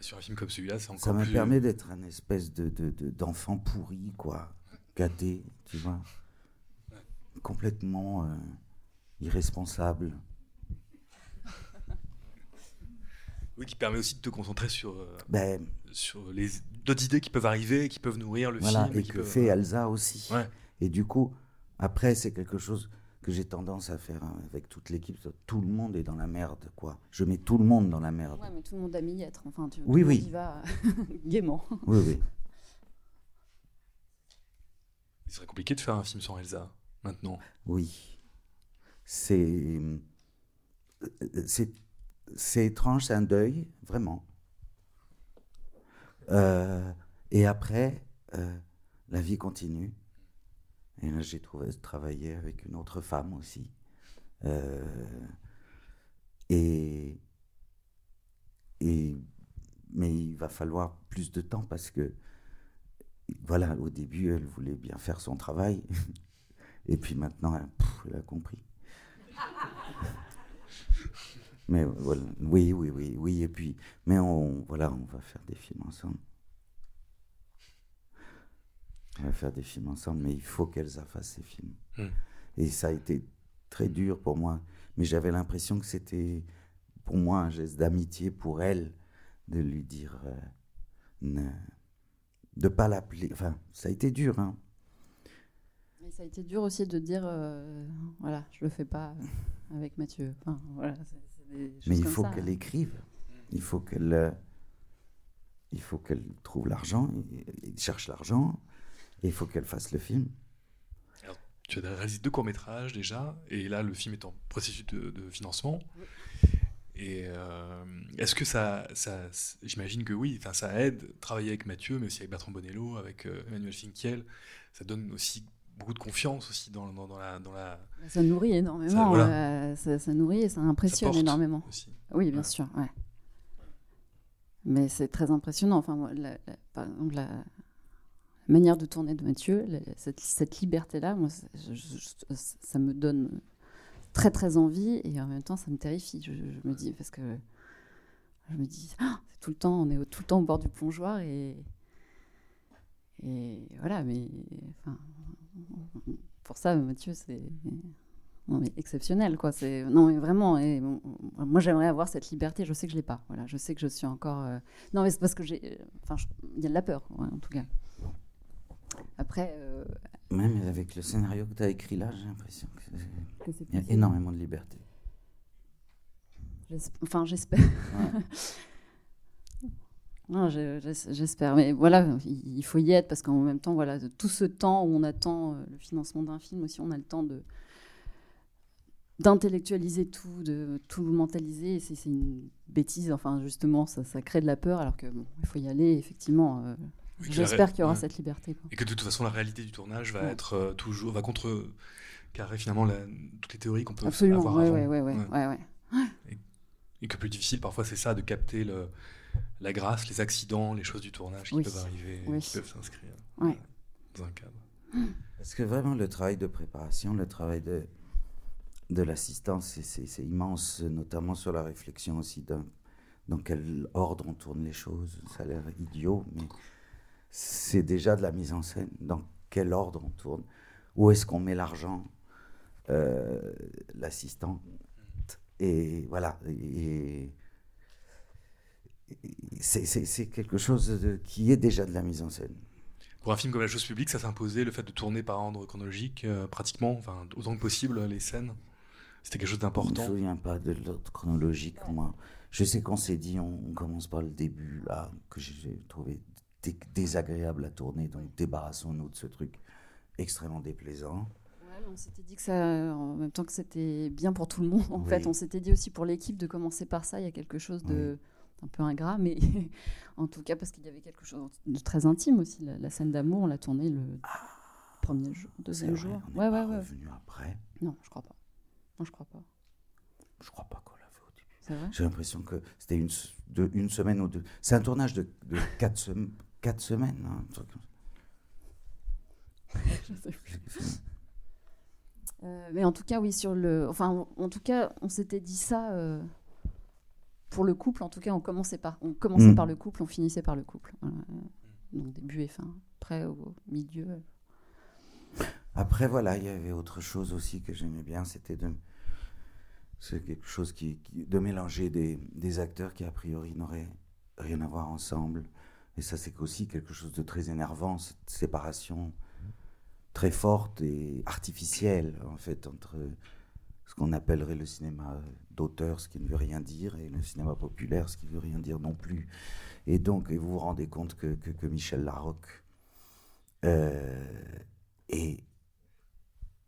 Sur un film comme celui-là, c'est encore Ça me plus... permet d'être un espèce de, de- de- d'enfant pourri, quoi. Gâté, tu vois. Complètement euh, irresponsable. Oui, qui permet aussi de te concentrer sur, euh, Ben, sur les d'autres idées qui peuvent arriver, qui peuvent nourrir le voilà, film. et que peuvent- fait Elsa aussi. Ouais. Et du coup, après, c'est quelque chose que j'ai tendance à faire hein, avec toute l'équipe. Tout le monde est dans la merde, quoi. Je mets tout le monde dans la merde. Ouais, mais tout le monde a mis y être. Enfin, tu, Oui, oui. y va gaiement. Oui, oui. Il serait compliqué de faire un film sans Elsa, maintenant. Oui. C'est. C'est c'est étrange, c'est un deuil, vraiment. Euh, et après, euh, la vie continue. Et là, j'ai trouvé travailler avec une autre femme aussi. Euh, et, et, mais il va falloir plus de temps parce que, voilà, au début, elle voulait bien faire son travail. Et puis maintenant, elle, a compris. Mais voilà, oui, oui, oui, oui. Et puis, mais on, voilà, on va faire des films ensemble. On va faire des films ensemble, mais il faut qu'Elsa fasse ses films. Hmm. Et ça a été très dur pour moi. Mais j'avais l'impression que c'était pour moi un geste d'amitié pour elle de lui dire euh, ne, de pas l'appeler. Enfin, ça a été dur, hein. Et ça a été dur aussi de dire, euh, voilà, je le fais pas euh, avec Mathieu. Enfin, voilà, Mais il faut qu'elle écrive. Il faut qu'elle euh, il faut qu'elle trouve l'argent, cherche l'argent, et il faut qu'elle fasse le film. Tu as réalisé deux courts-métrages déjà, et là, le film est en processus de, de financement. Et euh, est-ce que ça, ça j'imagine que oui, enfin, ça aide travailler avec Mathieu, mais aussi avec Bertrand Bonello, avec euh, Emmanuel Finkiel. Ça donne aussi beaucoup de confiance aussi dans, dans, dans la, dans la. Ça nourrit énormément. Ça, voilà. euh, ça, ça nourrit et ça impressionne énormément. aussi. Oui, bien sûr. Ouais. Mais c'est très impressionnant. Enfin, la, la- par exemple, la manière de tourner de Mathieu, cette, cette liberté-là, moi, c'est- je- je- ça me donne très très envie et en même temps, ça me terrifie. Je, je me dis parce que je me dis, Ah, tout le temps, on est tout le temps au bord du plongeoir et et voilà. Mais enfin, pour ça, Mathieu, c'est non mais exceptionnel quoi. C'est non mais vraiment. Et bon, moi, j'aimerais avoir cette liberté. Je sais que je l'ai pas. Voilà, je sais que je suis encore. euh, Non mais c'est parce que j'ai. euh, Enfin, je- il y a de la peur, ouais, en tout cas. Après, euh, Même avec le scénario que tu as écrit là, j'ai l'impression que que il y a énormément de liberté. Enfin, j'espère. Non, je- j'es- j'espère. Mais voilà, il faut y être parce qu'en même temps, voilà, tout ce temps où on attend euh, le financement d'un film aussi, on a le temps de d'intellectualiser tout, de tout mentaliser. Et C'est c'est une bêtise. Enfin, justement, ça, ça crée de la peur. Alors que bon, il faut y aller. Effectivement, euh, Oui, j'espère ré- qu'il y aura ouais. cette liberté. quoi. Et que de toute façon, la réalité du tournage va Ouais. être euh, toujours. va contre. carrer finalement la- toutes les théories qu'on peut Absolument. avoir Ouais, avant. ouais, ouais, ouais, Ouais. ouais, ouais. Et que plus difficile, parfois, c'est ça, de capter le, la grâce, les accidents, les choses du tournage qui Oui. peuvent arriver, Oui. qui peuvent s'inscrire Ouais. euh, dans un cadre. Parce que vraiment, le travail de préparation, le travail de, de l'assistance, c'est immense, notamment sur la réflexion aussi d'un dans quel ordre on tourne les choses. Ça a l'air idiot, mais c'est déjà de la mise en scène. Dans quel ordre on tourne? Où est-ce qu'on met l'argent Euh, L'assistant? Et voilà. Et, c'est- quelque chose de- qui est déjà de la mise en scène. Pour un film comme La chose publique, ça s'imposait le fait de tourner par ordre chronologique, euh, pratiquement, enfin, autant que possible, les scènes. C'était quelque chose Je ne me d'important. souviens pas de l'ordre chronologique, moi. Je sais qu'on s'est dit, on, on commence par le début, là, que j'ai trouvé dé- désagréable à tourner, donc débarrassons-nous de ce truc extrêmement déplaisant. On s'était dit que ça, en même temps que c'était bien pour tout le monde. En Oui. fait, on s'était dit aussi pour l'équipe de commencer par ça. Il y a quelque chose de un peu ingrat, mais en tout cas parce qu'il y avait quelque chose de très intime aussi. La, la scène d'amour, on l'a tournée le premier jour, deuxième vrai, jour. on Ouais, ouais, ouais. revenu après. Non, je crois pas. Non, je crois pas. Je crois pas qu'on l'a fait au début. C'est vrai? J'ai l'impression que c'était une, de, une semaine ou deux. C'est un tournage de, de quatre, sem- quatre semaines. hein, un truc comme Je sais plus. Euh, mais en tout cas, oui, sur le. Enfin, en, en tout cas, on s'était dit ça euh, pour le couple. En tout cas, on commençait par, on commençait Mm. par le couple, on finissait par le couple. Voilà. Donc début et fin. Après, au milieu. Après, voilà, il y avait autre chose aussi que j'aimais bien, c'était de, C'est quelque chose qui, qui- de mélanger des, des acteurs qui a priori n'auraient rien à voir ensemble. Et ça, c'est aussi quelque chose de très énervant, cette séparation très forte et artificielle, en fait, entre ce qu'on appellerait le cinéma d'auteur, ce qui ne veut rien dire, et le cinéma populaire, ce qui ne veut rien dire non plus. Et donc, et vous vous rendez compte que, que, Michel Larocque euh, et,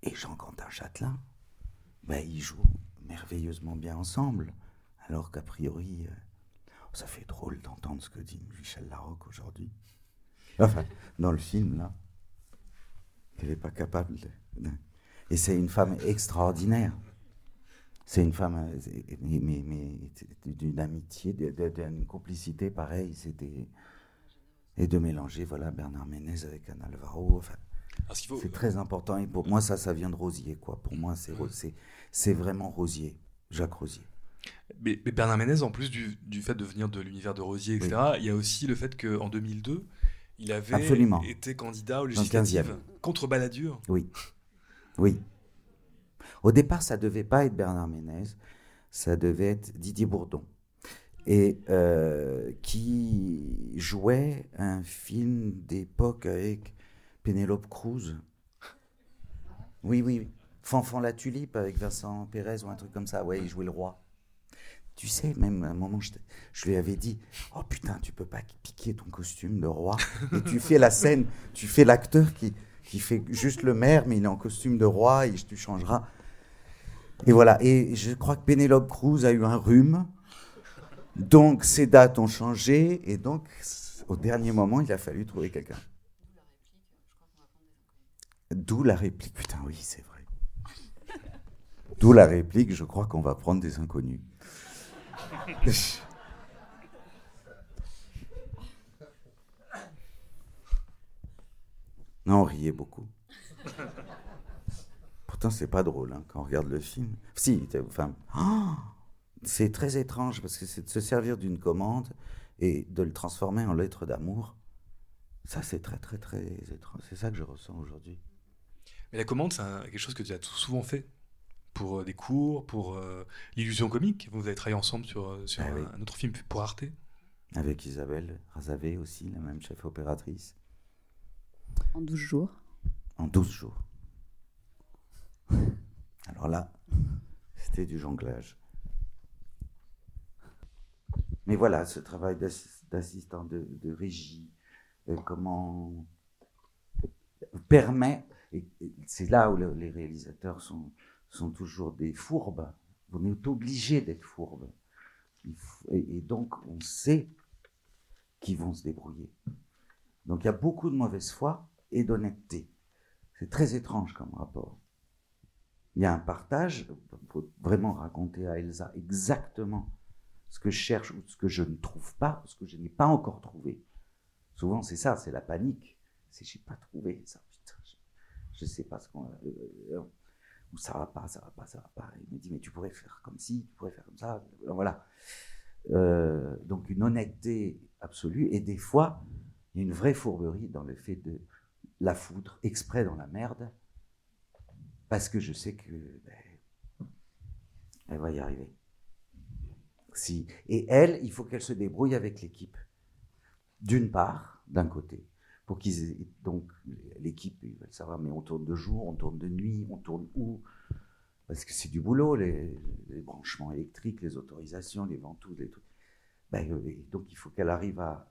et Jean-Quentin Châtelain, ben, ils jouent merveilleusement bien ensemble, alors qu'a priori, euh, ça fait drôle d'entendre ce que dit Michel Larocque aujourd'hui. Enfin, dans le film, là, qu'elle n'est pas capable de... Et c'est une femme extraordinaire. C'est une femme, euh, mais, mais, mais d'une amitié, d'une complicité pareille. C'était et de mélanger voilà Bernard Ménez avec Anne Alvaro. Enfin, faut- c'est très important. Et pour moi, ça, ça vient de Rosier, quoi. Pour moi, c'est vraiment Rosier, Jacques Rosier. Mais, mais Bernard Ménez, en plus du, du fait de venir de l'univers de Rosier, etc., il y a aussi le fait qu'en 2002, il avait Absolument. été candidat législatives 15e. contre Balladur. Oui. Oui. Au départ, ça devait pas être Bernard Ménez, ça devait être Didier Bourdon. Et euh, qui jouait un film d'époque avec Pénélope Cruz. Oui, oui. Fanfan la tulipe avec Vincent Pérez ou un truc comme ça. Ouais, il jouait le roi. Tu sais, même à un moment, je, je lui avais dit Oh putain, tu peux pas piquer ton costume de roi. Et tu fais la scène, tu fais l'acteur qui, qui fait juste le maire, mais il est en costume de roi et tu changeras. Et voilà. Et je crois que Pénélope Cruz a eu un rhume. Donc ces dates ont changé. Et donc, au dernier moment, il a fallu trouver quelqu'un. D'où la réplique. Putain, oui, c'est vrai. D'où la réplique, je crois qu'on va prendre des inconnus. Non, on riait beaucoup. Pourtant, c'est pas drôle hein, quand on regarde le film. Si, enfin, c'est très étrange parce que c'est de se servir d'une commande et de le transformer en lettre d'amour. Ça, c'est très, très, très étrange. C'est ça que je ressens aujourd'hui. Mais la commande, c'est quelque chose que tu as souvent fait. Pour euh, des cours, pour euh, l'illusion comique. Vous avez travaillé ensemble sur, euh, sur Ah un, oui. un autre film pour Arte. Avec Isabelle Razavé aussi, la même chef opératrice, En 12 jours. en 12 jours. Alors là, c'était du jonglage. Mais voilà, ce travail d'assi- d'assistant de, de régie, euh, comment permet, et, et c'est là où le- les réalisateurs sont, sont toujours des fourbes. On est obligé d'être fourbe. Et, donc, on sait qu'ils vont se débrouiller. Donc, il y a beaucoup de mauvaise foi et d'honnêteté. C'est très étrange comme rapport. Il y a un partage, il faut vraiment raconter à Elsa exactement ce que je cherche ou ce que je ne trouve pas, ce que je n'ai pas encore trouvé. Souvent, c'est ça, c'est la panique. C'est j'ai pas trouvé ça, putain, je, je sais pas ce qu'on. euh, ou ça va pas, ça va pas, ça va pas. Il me dit, mais tu pourrais faire comme ci, tu pourrais faire comme ça. Voilà. Euh, donc, une honnêteté absolue. Et des fois, il y a une vraie fourberie dans le fait de la foutre exprès dans la merde, parce que je sais que ben, elle va y arriver. Si. Et elle, il faut qu'elle se débrouille avec l'équipe. D'une part, d'un côté, donc l'équipe, ils veulent savoir, mais on tourne de jour, on tourne de nuit, on tourne où? Parce que c'est du boulot, les, branchements électriques, les autorisations, les ventouses, les trucs. Ben, euh, donc il faut qu'elle arrive à,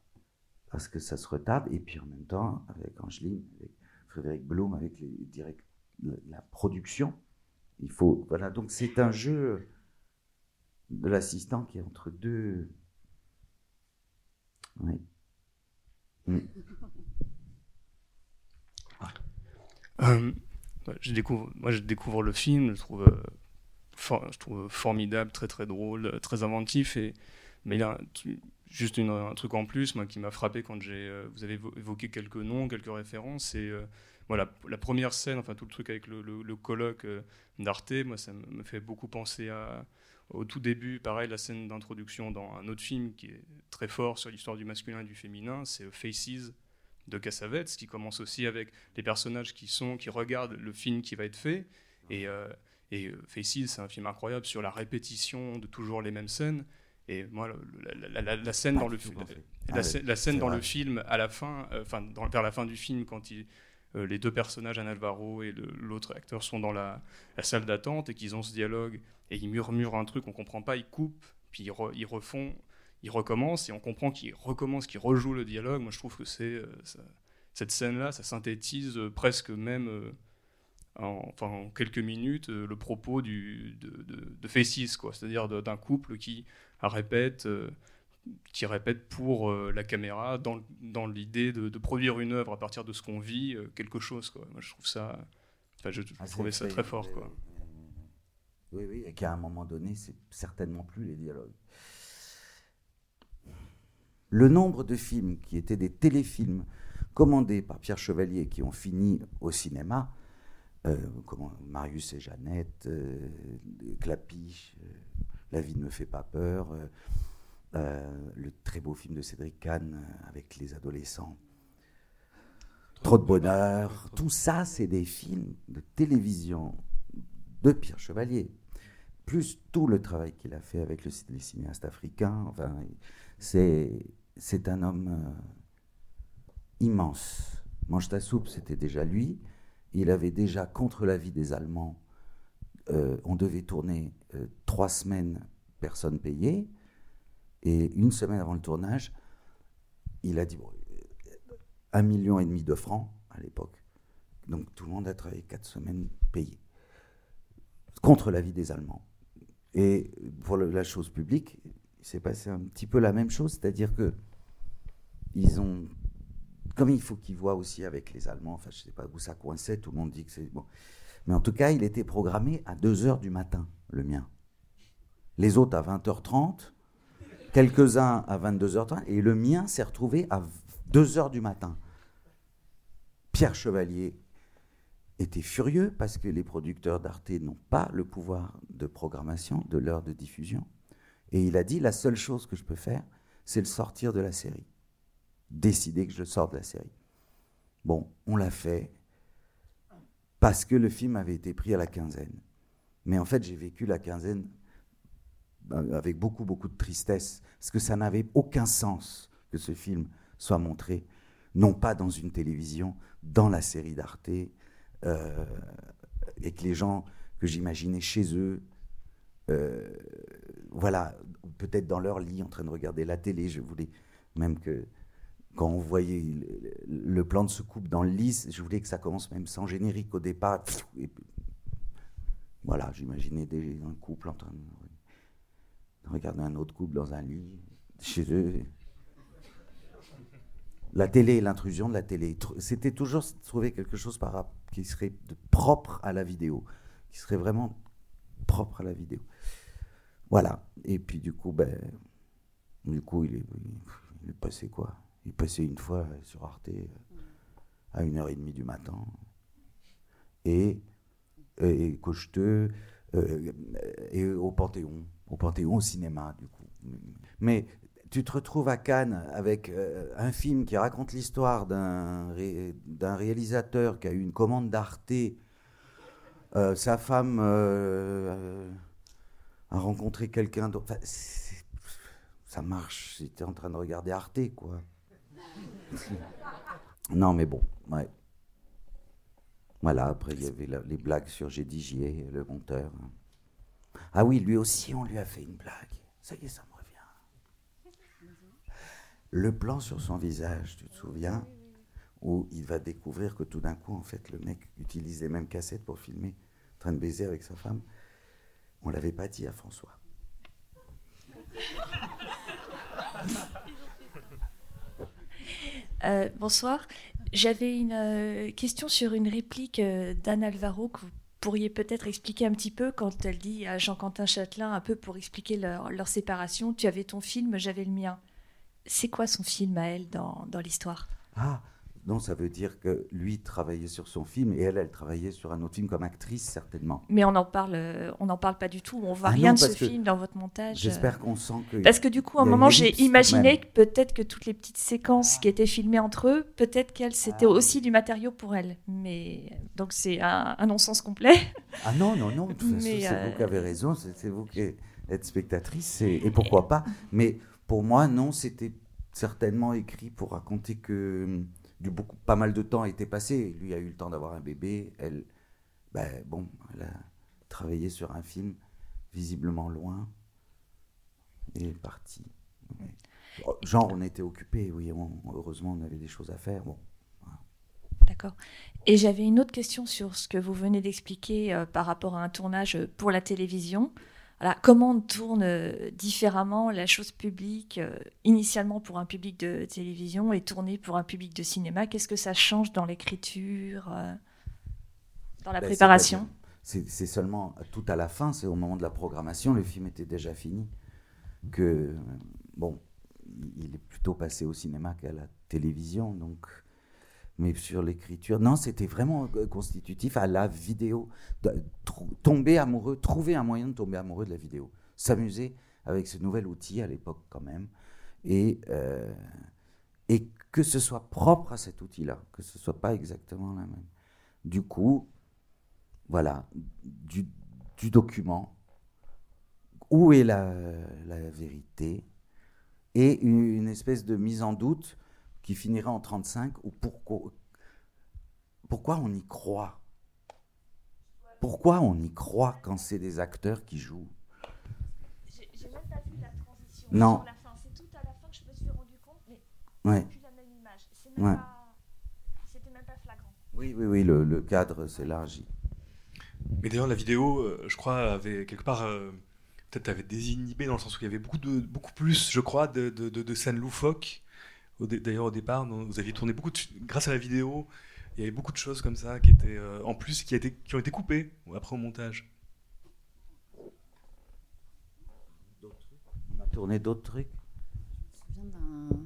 ce que ça se retarde, et puis en même temps, avec Angeline, avec Frédéric Blum, avec la production, il faut. Voilà, donc c'est un jeu de l'assistant qui est entre deux. Oui. Mm. Euh, ouais, je découvre, moi, je découvre le film, je trouve, euh, trouve formidable, très très drôle, euh, très inventif. Et, mais il y a juste un truc en plus, qui m'a frappé quand j'ai, euh, vous avez évo- évoqué quelques noms, quelques références. Euh, la première scène, enfin tout le truc avec le, colloque euh, d'Arte, moi, ça me fait beaucoup penser au tout début, pareil, la scène d'introduction dans un autre film qui est très fort sur l'histoire du masculin et du féminin, c'est Faces de Cassavetes, qui commence aussi avec les personnages qui sont, qui regardent le film qui va être fait, et, euh, Et euh, Faces, c'est un film incroyable sur la répétition de toujours les mêmes scènes. Et moi, la, la- la scène dans le la, Ah ouais, scène- la scène c'est dans vrai. le film à la fin, euh, enfin vers la fin du film, quand il, euh, les deux personnages, Anne Alvaro et l'autre acteur, sont dans la, la salle d'attente et qu'ils ont ce dialogue et ils murmurent un truc, on comprend pas, ils coupent, puis ils, re- ils refont, ils recommencent et on comprend qu'ils recommencent, qu'ils rejouent le dialogue. Moi, je trouve que c'est euh, cette scène-là, ça synthétise euh, presque même euh, en, enfin, en quelques minutes le propos du, de, de, de Faces, quoi. C'est-à-dire d'un couple qui répète, qui répète pour la caméra dans, dans l'idée de, de produire une œuvre à partir de ce qu'on vit, quelque chose, quoi. Moi, je trouve ça, enfin, je, je Ah, trouvais ça très- très fort, quoi. Oui, oui, et qu'à un moment donné, c'est certainement plus les dialogues. Le nombre de films qui étaient des téléfilms commandés par Pierre Chevalier qui ont fini au cinéma, euh, comment, Marius et Jeannette, euh, Clapiche, euh, La vie ne me fait pas peur, euh, le très beau film de Cédric Kahn avec les adolescents. Trop de bonheur, tout ça, c'est des films de télévision de Pierre Chevalier, plus tout le travail qu'il a fait avec le, les cinéastes africains. Enfin, c'est c'est un homme euh, immense. Mange ta soupe, c'était déjà lui. Il avait déjà contre l'avis des Allemands. euh, on devait tourner euh, trois semaines, personne payée, et une semaine avant le tournage, il a dit bon, un million et demi de francs à l'époque. Donc tout le monde a travaillé quatre semaines payées contre l'avis des Allemands. Et pour la chose publique, il s'est passé un petit peu la même chose, c'est-à-dire que ils ont, comme il faut qu'ils voient aussi avec les Allemands, enfin je sais pas où ça coinçait, tout le monde dit que c'est bon, mais en tout cas il était programmé à 2 heures du matin, le mien. Les autres à 20h30, quelques-uns à 22h30, et le mien s'est retrouvé à 2 heures du matin. Pierre Chevalier était furieux parce que les producteurs d'Arte n'ont pas le pouvoir de programmation de l'heure de diffusion. Et il a dit la seule chose que je peux faire, c'est le sortir de la série. Décider que je le sors de la série. Bon, on l'a fait parce que le film avait été pris à la quinzaine. Mais en fait, j'ai vécu la quinzaine euh, avec beaucoup, beaucoup de tristesse, parce que ça n'avait aucun sens que ce film soit montré, non pas dans une télévision, dans la série d'Arte, euh, et que les gens que j'imaginais chez eux, euh, voilà, peut-être dans leur lit en train de regarder la télé, je voulais même que quand on voyait le, plan de soucoupe dans le lit, je voulais que ça commence même sans générique au départ. Voilà, j'imaginais un couple en train de, de regarder un autre couple dans un lit, chez eux. La télé l'intrusion de la télé. C'était toujours trouver quelque chose qui serait propre à la vidéo, qui serait vraiment propre à la vidéo. Voilà. Et puis du coup, ben, du coup, il est passé quoi Il passé une fois sur Arte euh, à 1h30 du matin. Et, et Cocheteux, euh, et au Panthéon, au Panthéon au cinéma, du coup. Mais tu te retrouves à Cannes avec euh, un film qui raconte l'histoire d'un ré- réalisateur qui a eu une commande d'Arte. Sa femme a rencontré quelqu'un d'autre. Ça marche es en train de regarder Arte, quoi. non, mais bon, ouais. Voilà, après il y avait les blagues sur ai, le monteur. Ah oui, lui aussi, on lui a fait une blague. Ça y est, ça me revient. Le plan sur son visage, tu te souviens Où il va découvrir que tout d'un coup, en fait, le mec utilise les mêmes cassettes pour filmer, en train de baiser avec sa femme. On l'avait pas dit à François. Euh, bonsoir. J'avais une euh, question sur une réplique euh, d'Anne Alvaro que vous pourriez peut-être expliquer un petit peu quand elle dit à Jean-Quentin Châtelain, un peu pour expliquer leur, séparation, tu avais ton film, j'avais le mien. C'est quoi son film à elle dans, dans l'histoire? Ah, non, ça veut dire que lui travaillait sur son film et elle, elle travaillait sur un autre film comme actrice, certainement. Mais on n'en parle, euh, on n'en parle pas du tout. On voit Ah rien non, de ce film dans votre montage. J'espère qu'on sent que. Parce que du coup, à un moment, j'ai imaginé que peut-être que toutes les petites séquences qui étaient filmées entre eux, peut-être qu'elles c'était Ah. aussi du matériau pour elle. Mais donc c'est un, un non-sens complet. Ah non, non, non, de toute façon, Mais, c'est euh, vous qui avez raison, c'est vous qui êtes spectatrice, et, et pourquoi pas. Mais pour moi, non, c'était certainement écrit pour raconter que du beaucoup, pas mal de temps été passé. Lui a eu le temps d'avoir un bébé, elle, ben, bon, elle a travaillé sur un film visiblement loin, et est partie. Oh, Genre, on était occupés, oui, on- heureusement, on avait des choses à faire. Bon. D'accord. Et j'avais une autre question sur ce que vous venez d'expliquer euh, par rapport à un tournage pour la télévision. Voilà, comment on tourne euh, différemment la chose publique, euh, initialement pour un public de télévision et tourné pour un public de cinéma? Qu'est-ce que ça change dans l'écriture, euh, dans la Ben, préparation? C'est seulement tout à la fin, c'est au moment de la programmation, le film était déjà fini, que, bon, il est plutôt passé au cinéma qu'à la télévision, donc, mais sur l'écriture, non, c'était vraiment euh, constitutif à la vidéo, tomber amoureux, trouver un moyen de tomber amoureux de la vidéo, s'amuser avec ce nouvel outil à l'époque quand même, et, euh, et que ce soit propre à cet outil-là, que ce soit pas exactement la même. Du coup, voilà, du, document, où est la, vérité, et une espèce de mise en doute qui finira en 35, ou pourquoi, pourquoi on y croit? Pourquoi on y croit quand c'est des acteurs qui jouent? J'ai même pas vu la transition Non. C'est tout à la fin que je me suis rendu compte, mais Ouais. plus la même image. Même Ouais. pas- C'était même pas flagrant. Oui, oui, oui, le, le cadre s'élargit. Mais d'ailleurs, la vidéo, euh, je crois, avait quelque part euh, peut-être avait désinhibé dans le sens où il y avait beaucoup de beaucoup plus, je crois, de, de, de- de scènes loufoques. D'ailleurs, au départ, vous aviez tourné beaucoup de, grâce à la vidéo. Il y avait beaucoup de choses comme ça qui étaient euh, en plus qui, a été, qui ont été coupées après au montage. On a tourné d'autres trucs? Je me souviens d'un-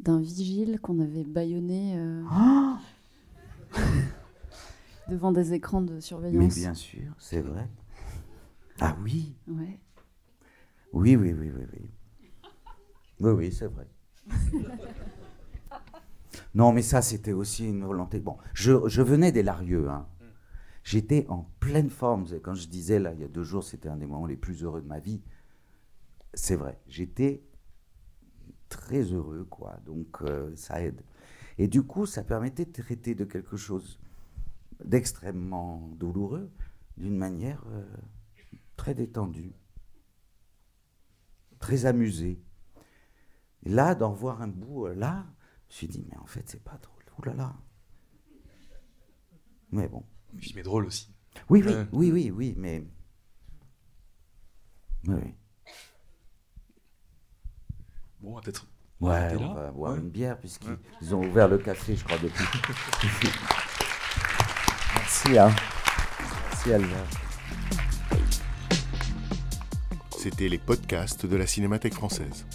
d'un vigile qu'on avait bâillonné euh, Ah devant des écrans de Mais surveillance. bien sûr, c'est vrai. Ah oui? Ouais. Oui, oui, oui, oui, oui. Oui, oui, c'est vrai. Non, mais ça, c'était aussi une volonté. Bon, je, je venais des Larieux. Hein. J'étais en pleine forme. Quand je disais, là, il y a deux jours, c'était un des moments les plus heureux de ma vie. C'est vrai. J'étais très heureux, quoi. Donc, euh, ça aide. Et du coup, ça permettait de traiter de quelque chose d'extrêmement douloureux d'une manière euh, très détendue, très amusée. Et là, d'en voir un bout euh, là, je me suis dit, mais en fait, c'est pas drôle. Ouh là là. Mais bon. Le film est drôle aussi. Oui, oui, oui, oui, oui, mais. Oui, oui. Bon, on va peut-être. Ouais, on va boire Ouais. une bière, puisqu'ils Ouais. ont ouvert le café, je crois, depuis. Merci, hein. Merci, Albert. C'était les podcasts de la Cinémathèque française.